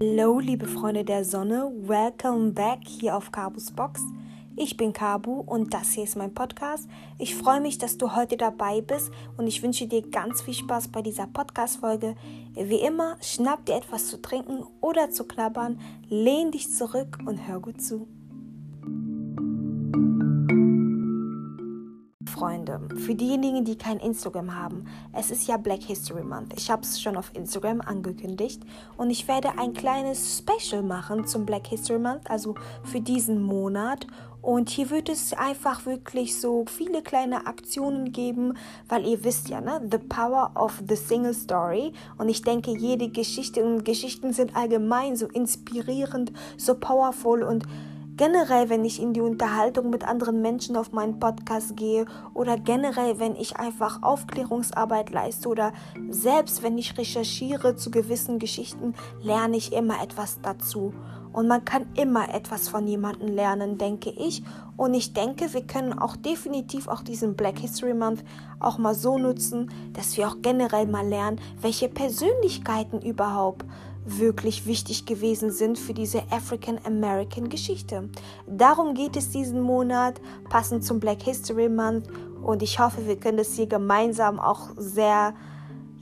Hallo, liebe Freunde der Sonne, welcome back hier auf Kabus Box. Ich bin Kabu und das hier ist mein Podcast. Ich freue mich, dass du heute dabei bist und ich wünsche dir ganz viel Spaß bei dieser Podcast-Folge. Wie immer, schnapp dir etwas zu trinken oder zu knabbern, lehn dich zurück und hör gut zu. Freunde, für diejenigen, die kein Instagram haben, es ist ja Black History Month. Ich habe es schon auf Instagram angekündigt und ich werde ein kleines Special machen zum Black History Month, also für diesen Monat. Und hier wird es einfach wirklich so viele kleine Aktionen geben, weil ihr wisst ja, ne, the power of the single story. Und ich denke, jede Geschichte und Geschichten sind allgemein so inspirierend, so powerful und generell, wenn ich in die Unterhaltung mit anderen Menschen auf meinen Podcast gehe oder generell, wenn ich einfach Aufklärungsarbeit leiste oder selbst wenn ich recherchiere zu gewissen Geschichten, lerne ich immer etwas dazu. Und man kann immer etwas von jemandem lernen, denke ich. Und ich denke, wir können auch definitiv auch diesen Black History Month auch mal so nutzen, dass wir auch generell mal lernen, welche Persönlichkeiten überhaupt wirklich wichtig gewesen sind für diese African American Geschichte. Darum geht es diesen Monat, passend zum Black History Month. Und ich hoffe, wir können das hier gemeinsam auch sehr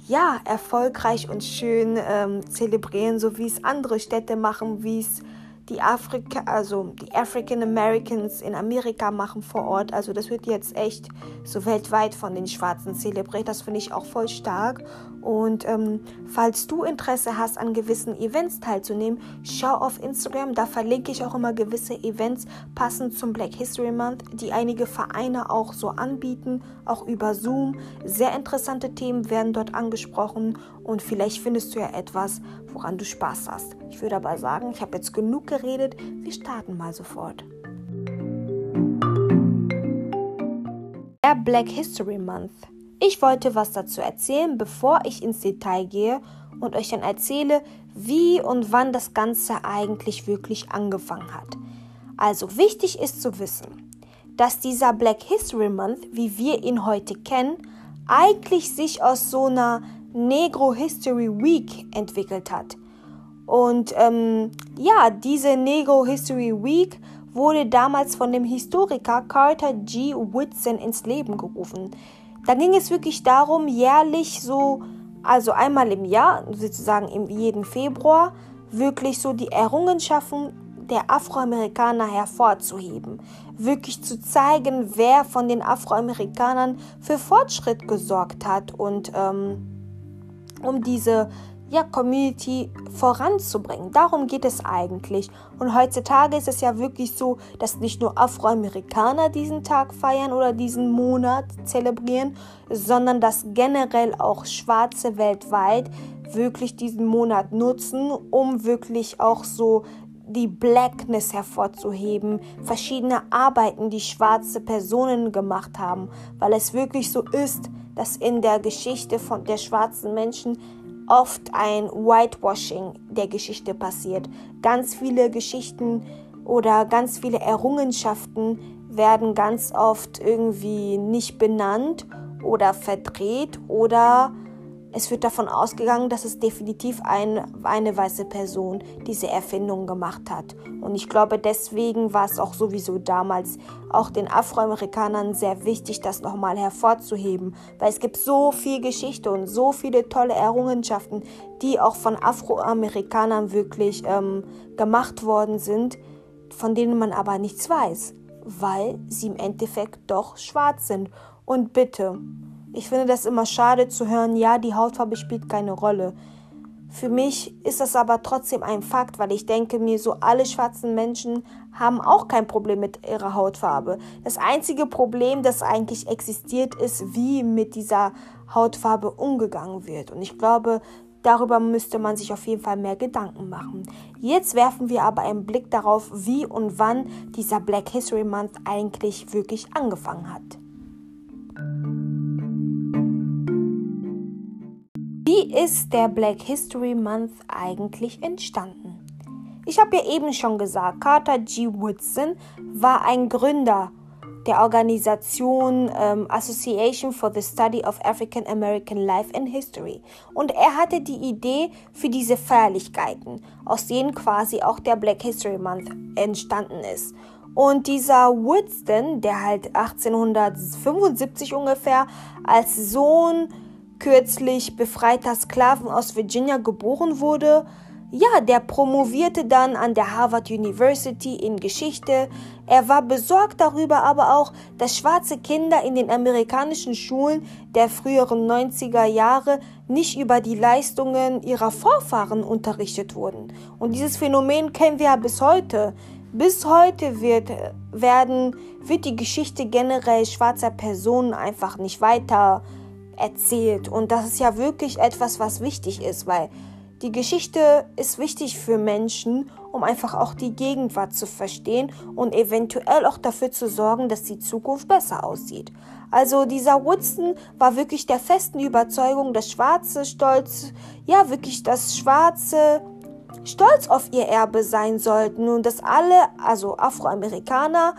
ja, erfolgreich und schön ähm, zelebrieren, so wie es andere Städte machen, wie es die Afrika, also die African Americans in Amerika machen vor Ort. Also das wird jetzt echt so weltweit von den Schwarzen zelebriert. Das finde ich auch voll stark. Und ähm, falls du Interesse hast, an gewissen Events teilzunehmen, schau auf Instagram. Da verlinke ich auch immer gewisse Events passend zum Black History Month, die einige Vereine auch so anbieten, auch über Zoom. Sehr interessante Themen werden dort angesprochen und vielleicht findest du ja etwas, woran du Spaß hast. Ich würde aber sagen, ich habe jetzt genug geredet. Wir starten mal sofort. Der Black History Month. Ich wollte was dazu erzählen, bevor ich ins Detail gehe und euch dann erzähle, wie und wann das Ganze eigentlich wirklich angefangen hat. Also wichtig ist zu wissen, dass dieser Black History Month, wie wir ihn heute kennen, eigentlich sich aus so einer Negro History Week entwickelt hat. Und ähm, ja, diese Negro History Week wurde damals von dem Historiker Carter G. Whitson ins Leben gerufen. Da ging es wirklich darum, jährlich so, also einmal im Jahr, sozusagen im jeden Februar, wirklich so die Errungenschaften der Afroamerikaner hervorzuheben. Wirklich zu zeigen, wer von den Afroamerikanern für Fortschritt gesorgt hat und ähm, um diese ja, Community voranzubringen. Darum geht es eigentlich. Und heutzutage ist es ja wirklich so, dass nicht nur Afroamerikaner diesen Tag feiern oder diesen Monat zelebrieren, sondern dass generell auch Schwarze weltweit wirklich diesen Monat nutzen, um wirklich auch so die Blackness hervorzuheben, verschiedene Arbeiten, die schwarze Personen gemacht haben, weil es wirklich so ist, dass in der Geschichte von der schwarzen Menschen oft ein Whitewashing der Geschichte passiert. Ganz viele Geschichten oder ganz viele Errungenschaften werden ganz oft irgendwie nicht benannt oder verdreht oder es wird davon ausgegangen, dass es definitiv ein, eine weiße Person diese Erfindung gemacht hat. Und ich glaube, deswegen war es auch sowieso damals auch den Afroamerikanern sehr wichtig, das nochmal hervorzuheben, weil es gibt so viel Geschichte und so viele tolle Errungenschaften, die auch von Afroamerikanern wirklich ähm, gemacht worden sind, von denen man aber nichts weiß, weil sie im Endeffekt doch schwarz sind. Und bitte, ich finde das immer schade zu hören, ja, die Hautfarbe spielt keine Rolle. Für mich ist das aber trotzdem ein Fakt, weil ich denke mir, so alle schwarzen Menschen haben auch kein Problem mit ihrer Hautfarbe. Das einzige Problem, das eigentlich existiert, ist, wie mit dieser Hautfarbe umgegangen wird. Und ich glaube, darüber müsste man sich auf jeden Fall mehr Gedanken machen. Jetzt werfen wir aber einen Blick darauf, wie und wann dieser Black History Month eigentlich wirklich angefangen hat. Wie ist der Black History Month eigentlich entstanden? Ich habe ja eben schon gesagt, Carter G. Woodson war ein Gründer der Organisation ähm, Association for the Study of African American Life and History. Und er hatte die Idee für diese Feierlichkeiten, aus denen quasi auch der Black History Month entstanden ist. Und dieser Woodston, der halt 1875 ungefähr als Sohn kürzlich befreiter Sklaven aus Virginia geboren wurde, ja, der promovierte dann an der Harvard University in Geschichte. Er war besorgt darüber aber auch, dass schwarze Kinder in den amerikanischen Schulen der früheren 90er Jahre nicht über die Leistungen ihrer Vorfahren unterrichtet wurden. Und dieses Phänomen kennen wir ja bis heute. Bis heute wird, werden, wird die Geschichte generell schwarzer Personen einfach nicht weiter erzählt. Und das ist ja wirklich etwas, was wichtig ist, weil die Geschichte ist wichtig für Menschen, um einfach auch die Gegenwart zu verstehen und eventuell auch dafür zu sorgen, dass die Zukunft besser aussieht. Also dieser Woodson war wirklich der festen Überzeugung, dass Schwarze stolz, ja wirklich das Schwarze stolz auf ihr Erbe sein sollten und dass alle, also Afroamerikaner,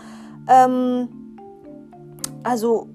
ähm, also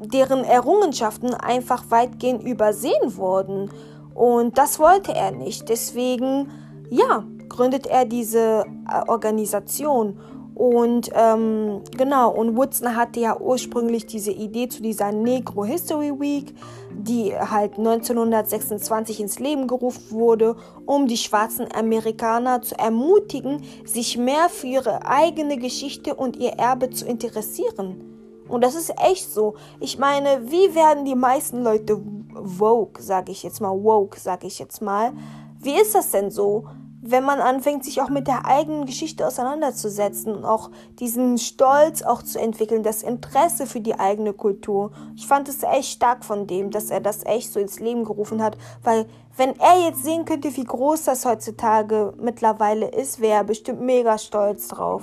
deren Errungenschaften einfach weitgehend übersehen wurden. Und das wollte er nicht. Deswegen, ja, gründet er diese äh, Organisation. Und ähm, genau, und Woodson hatte ja ursprünglich diese Idee zu dieser Negro History Week die halt 1926 ins Leben gerufen wurde, um die schwarzen Amerikaner zu ermutigen, sich mehr für ihre eigene Geschichte und ihr Erbe zu interessieren. Und das ist echt so. Ich meine, wie werden die meisten Leute woke, sage ich jetzt mal, woke, sage ich jetzt mal. Wie ist das denn so? wenn man anfängt, sich auch mit der eigenen Geschichte auseinanderzusetzen und auch diesen Stolz auch zu entwickeln, das Interesse für die eigene Kultur. Ich fand es echt stark von dem, dass er das echt so ins Leben gerufen hat, weil wenn er jetzt sehen könnte, wie groß das heutzutage mittlerweile ist, wäre er bestimmt mega stolz drauf.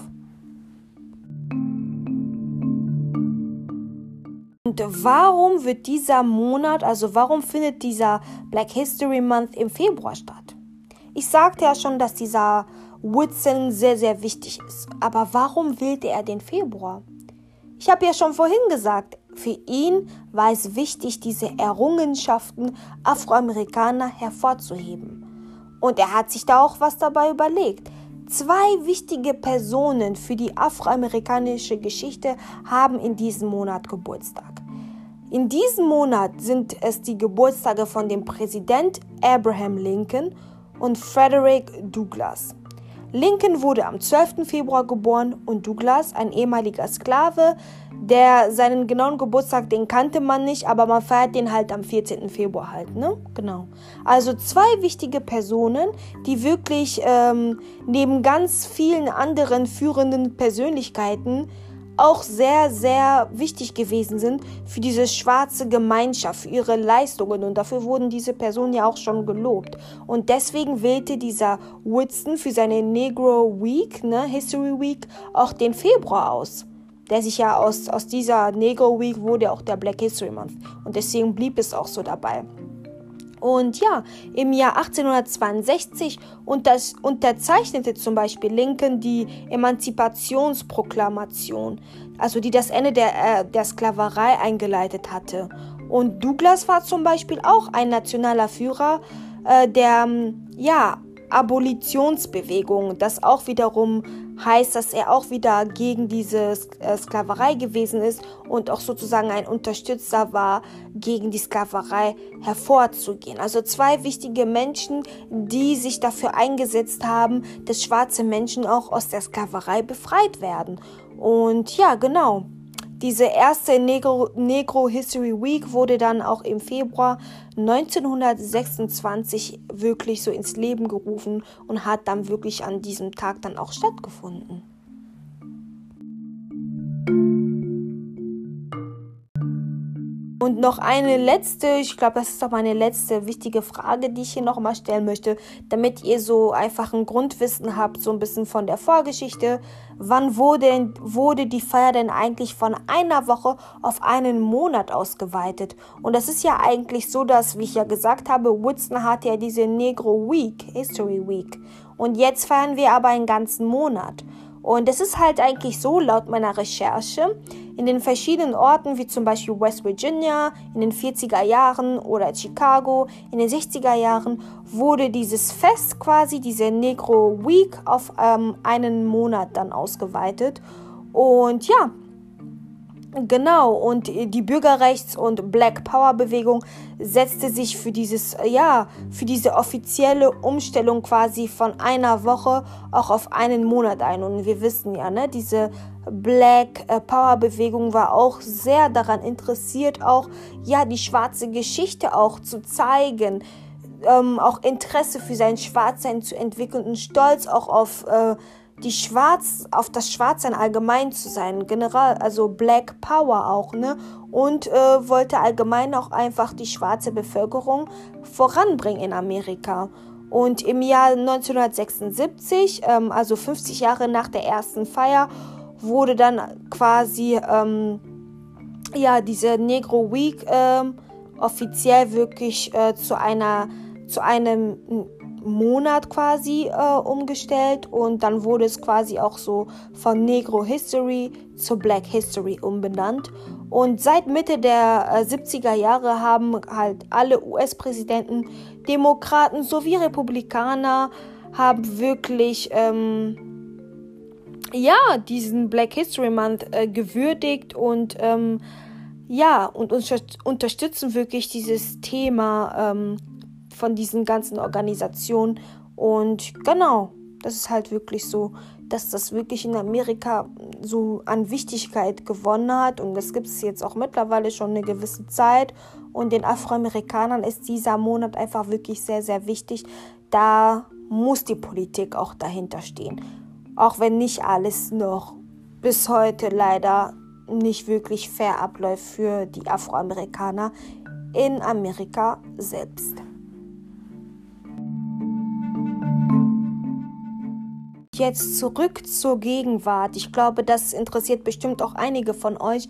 Und warum wird dieser Monat, also warum findet dieser Black History Month im Februar statt? Ich sagte ja schon, dass dieser Woodson sehr, sehr wichtig ist. Aber warum wählte er den Februar? Ich habe ja schon vorhin gesagt, für ihn war es wichtig, diese Errungenschaften Afroamerikaner hervorzuheben. Und er hat sich da auch was dabei überlegt. Zwei wichtige Personen für die afroamerikanische Geschichte haben in diesem Monat Geburtstag. In diesem Monat sind es die Geburtstage von dem Präsident Abraham Lincoln und Frederick Douglass. Lincoln wurde am 12. Februar geboren und Douglass, ein ehemaliger Sklave, der seinen genauen Geburtstag, den kannte man nicht, aber man feiert den halt am 14. Februar halt, ne? Genau. Also zwei wichtige Personen, die wirklich ähm, neben ganz vielen anderen führenden Persönlichkeiten auch sehr, sehr wichtig gewesen sind für diese schwarze Gemeinschaft, für ihre Leistungen. Und dafür wurden diese Personen ja auch schon gelobt. Und deswegen wählte dieser Woodson für seine Negro Week, ne, History Week, auch den Februar aus. Der sich ja aus, aus dieser Negro Week wurde auch der Black History Month. Und deswegen blieb es auch so dabei. Und ja, im Jahr 1862 unterzeichnete zum Beispiel Lincoln die Emanzipationsproklamation, also die das Ende der, äh, der Sklaverei eingeleitet hatte. Und Douglas war zum Beispiel auch ein nationaler Führer äh, der ja, Abolitionsbewegung, das auch wiederum heißt, dass er auch wieder gegen diese äh, Sklaverei gewesen ist und auch sozusagen ein Unterstützer war, gegen die Sklaverei hervorzugehen. Also zwei wichtige Menschen, die sich dafür eingesetzt haben, dass schwarze Menschen auch aus der Sklaverei befreit werden. Und ja, genau. Diese erste Negro, Negro History Week wurde dann auch im Februar 1926 wirklich so ins Leben gerufen und hat dann wirklich an diesem Tag dann auch stattgefunden. Und noch eine letzte, ich glaube, das ist auch meine letzte wichtige Frage, die ich hier nochmal stellen möchte, damit ihr so einfach ein Grundwissen habt, so ein bisschen von der Vorgeschichte. Wann wurde, wurde die Feier denn eigentlich von einer Woche auf einen Monat ausgeweitet? Und das ist ja eigentlich so, dass, wie ich ja gesagt habe, Woodson hatte ja diese Negro Week, History Week. Und jetzt feiern wir aber einen ganzen Monat. Und es ist halt eigentlich so, laut meiner Recherche, in den verschiedenen Orten, wie zum Beispiel West Virginia in den 40er Jahren oder Chicago in den 60er Jahren, wurde dieses Fest quasi, diese Negro Week, auf ähm, einen Monat dann ausgeweitet. Und ja, Genau, und die Bürgerrechts- und Black Power-Bewegung setzte sich für dieses, ja, für diese offizielle Umstellung quasi von einer Woche auch auf einen Monat ein. Und wir wissen ja, ne, diese Black äh, Power-Bewegung war auch sehr daran interessiert, auch, ja, die schwarze Geschichte auch zu zeigen, ähm, auch Interesse für sein Schwarzsein zu entwickeln und stolz auch auf, äh, die Schwarz, auf das Schwarzsein allgemein zu sein, generell, also Black Power auch, ne? Und äh, wollte allgemein auch einfach die schwarze Bevölkerung voranbringen in Amerika. Und im Jahr 1976, ähm, also 50 Jahre nach der ersten Feier, wurde dann quasi ähm, ja diese Negro Week ähm, offiziell wirklich äh, zu einer zu einem Monat quasi äh, umgestellt und dann wurde es quasi auch so von Negro History zu Black History umbenannt. Und seit Mitte der äh, 70er Jahre haben halt alle US-Präsidenten, Demokraten sowie Republikaner haben wirklich ähm, ja diesen Black History Month äh, gewürdigt und ähm, ja und unterstützen wirklich dieses Thema ähm, von diesen ganzen Organisationen. Und genau, das ist halt wirklich so, dass das wirklich in Amerika so an Wichtigkeit gewonnen hat. Und das gibt es jetzt auch mittlerweile schon eine gewisse Zeit. Und den Afroamerikanern ist dieser Monat einfach wirklich sehr, sehr wichtig. Da muss die Politik auch dahinter stehen. Auch wenn nicht alles noch bis heute leider nicht wirklich fair abläuft für die Afroamerikaner in Amerika selbst. Jetzt zurück zur Gegenwart. Ich glaube, das interessiert bestimmt auch einige von euch.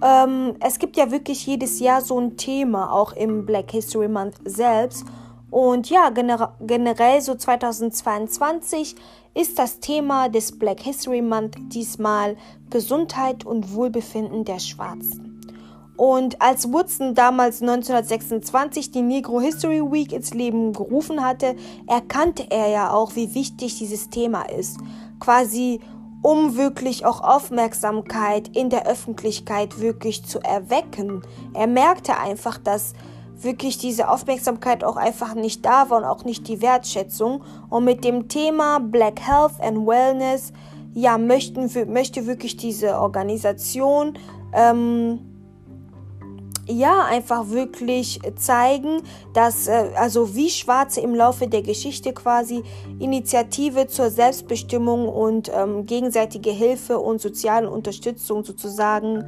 Ähm, es gibt ja wirklich jedes Jahr so ein Thema, auch im Black History Month selbst. Und ja, gener generell so 2022 ist das Thema des Black History Month diesmal Gesundheit und Wohlbefinden der Schwarzen. Und als Woodson damals 1926 die Negro History Week ins Leben gerufen hatte, erkannte er ja auch, wie wichtig dieses Thema ist. Quasi um wirklich auch Aufmerksamkeit in der Öffentlichkeit wirklich zu erwecken. Er merkte einfach, dass wirklich diese Aufmerksamkeit auch einfach nicht da war und auch nicht die Wertschätzung. Und mit dem Thema Black Health and Wellness, ja, möchten, möchte wirklich diese Organisation ähm, ja einfach wirklich zeigen, dass äh, also wie Schwarze im Laufe der Geschichte quasi Initiative zur Selbstbestimmung und ähm, gegenseitige Hilfe und soziale Unterstützung sozusagen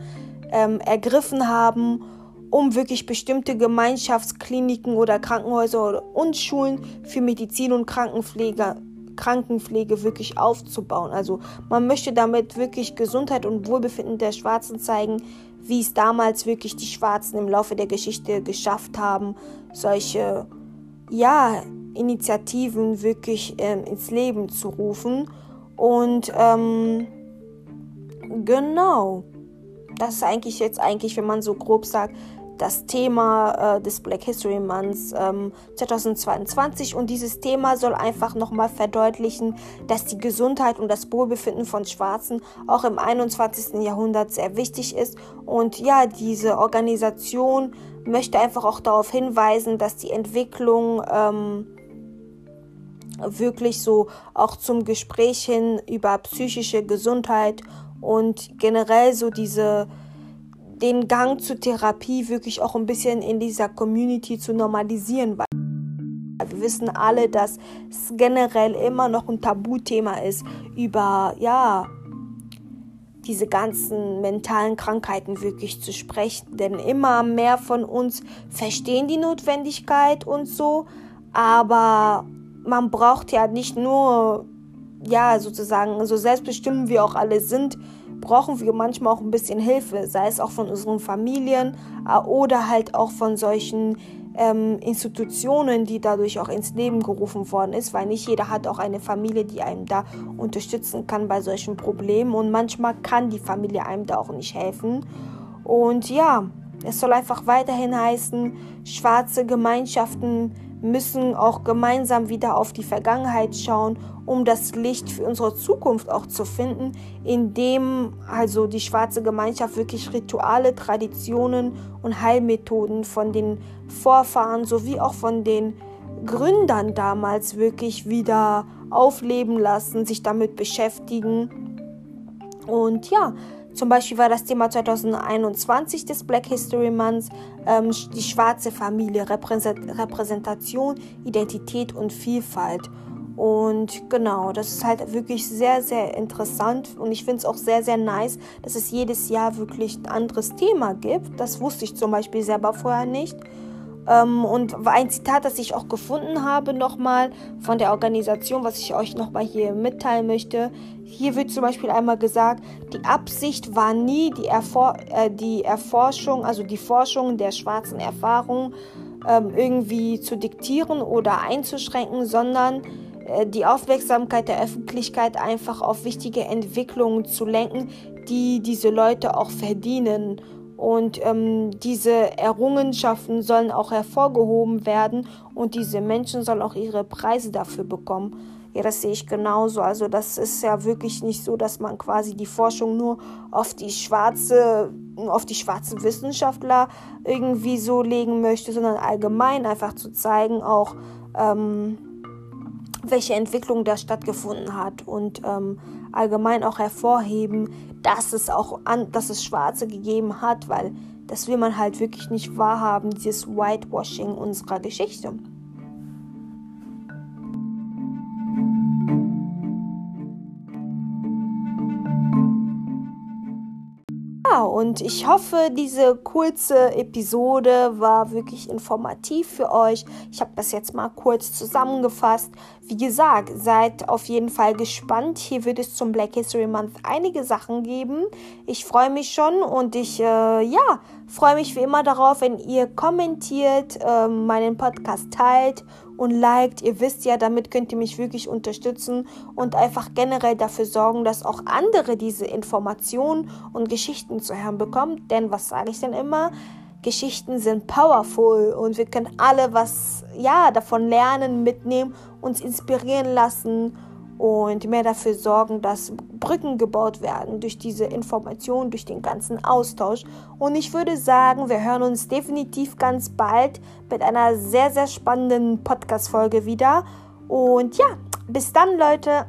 ähm, ergriffen haben, um wirklich bestimmte Gemeinschaftskliniken oder Krankenhäuser und Schulen für Medizin und Krankenpflege Krankenpflege wirklich aufzubauen. Also man möchte damit wirklich Gesundheit und Wohlbefinden der Schwarzen zeigen, wie es damals wirklich die Schwarzen im Laufe der Geschichte geschafft haben, solche ja, Initiativen wirklich ähm, ins Leben zu rufen. Und ähm, genau, das ist eigentlich jetzt eigentlich, wenn man so grob sagt, das Thema äh, des Black History Months ähm, 2022 und dieses Thema soll einfach nochmal verdeutlichen, dass die Gesundheit und das Wohlbefinden von Schwarzen auch im 21. Jahrhundert sehr wichtig ist und ja, diese Organisation möchte einfach auch darauf hinweisen, dass die Entwicklung ähm, wirklich so auch zum Gespräch hin über psychische Gesundheit und generell so diese den Gang zur Therapie wirklich auch ein bisschen in dieser Community zu normalisieren. Weil wir wissen alle, dass es generell immer noch ein Tabuthema ist, über ja diese ganzen mentalen Krankheiten wirklich zu sprechen. Denn immer mehr von uns verstehen die Notwendigkeit und so, aber man braucht ja nicht nur, ja, sozusagen, so selbstbestimmt wir auch alle sind, brauchen wir manchmal auch ein bisschen Hilfe, sei es auch von unseren Familien äh, oder halt auch von solchen ähm, Institutionen, die dadurch auch ins Leben gerufen worden ist, weil nicht jeder hat auch eine Familie, die einem da unterstützen kann bei solchen Problemen und manchmal kann die Familie einem da auch nicht helfen. Und ja, es soll einfach weiterhin heißen, schwarze Gemeinschaften müssen auch gemeinsam wieder auf die Vergangenheit schauen, um das Licht für unsere Zukunft auch zu finden, indem also die schwarze Gemeinschaft wirklich Rituale, Traditionen und Heilmethoden von den Vorfahren sowie auch von den Gründern damals wirklich wieder aufleben lassen, sich damit beschäftigen. Und ja, zum Beispiel war das Thema 2021 des Black History Months ähm, die schwarze Familie, Repräsentation, Identität und Vielfalt. Und genau, das ist halt wirklich sehr, sehr interessant und ich finde es auch sehr, sehr nice, dass es jedes Jahr wirklich ein anderes Thema gibt. Das wusste ich zum Beispiel selber vorher nicht. Ähm, und ein Zitat, das ich auch gefunden habe, nochmal von der Organisation, was ich euch nochmal hier mitteilen möchte. Hier wird zum Beispiel einmal gesagt, die Absicht war nie die, Erfor äh, die Erforschung, also die Forschung der schwarzen Erfahrung ähm, irgendwie zu diktieren oder einzuschränken, sondern äh, die Aufmerksamkeit der Öffentlichkeit einfach auf wichtige Entwicklungen zu lenken, die diese Leute auch verdienen und ähm, diese Errungenschaften sollen auch hervorgehoben werden und diese Menschen sollen auch ihre Preise dafür bekommen. Ja, das sehe ich genauso. Also das ist ja wirklich nicht so, dass man quasi die Forschung nur auf die schwarze, auf die schwarzen Wissenschaftler irgendwie so legen möchte, sondern allgemein einfach zu zeigen, auch ähm, welche Entwicklung da stattgefunden hat und ähm, allgemein auch hervorheben, dass es auch an, dass es Schwarze gegeben hat, weil das will man halt wirklich nicht wahrhaben, dieses Whitewashing unserer Geschichte. Und ich hoffe, diese kurze Episode war wirklich informativ für euch. Ich habe das jetzt mal kurz zusammengefasst. Wie gesagt, seid auf jeden Fall gespannt. Hier wird es zum Black History Month einige Sachen geben. Ich freue mich schon und ich, äh, ja, freue mich wie immer darauf, wenn ihr kommentiert, äh, meinen Podcast teilt und liked. Ihr wisst ja, damit könnt ihr mich wirklich unterstützen und einfach generell dafür sorgen, dass auch andere diese Informationen und Geschichten zu hören bekommen. Denn was sage ich denn immer? Geschichten sind powerful und wir können alle was ja davon lernen, mitnehmen, uns inspirieren lassen und mehr dafür sorgen, dass Brücken gebaut werden durch diese Information, durch den ganzen Austausch. Und ich würde sagen, wir hören uns definitiv ganz bald mit einer sehr, sehr spannenden Podcast-Folge wieder. Und ja, bis dann, Leute.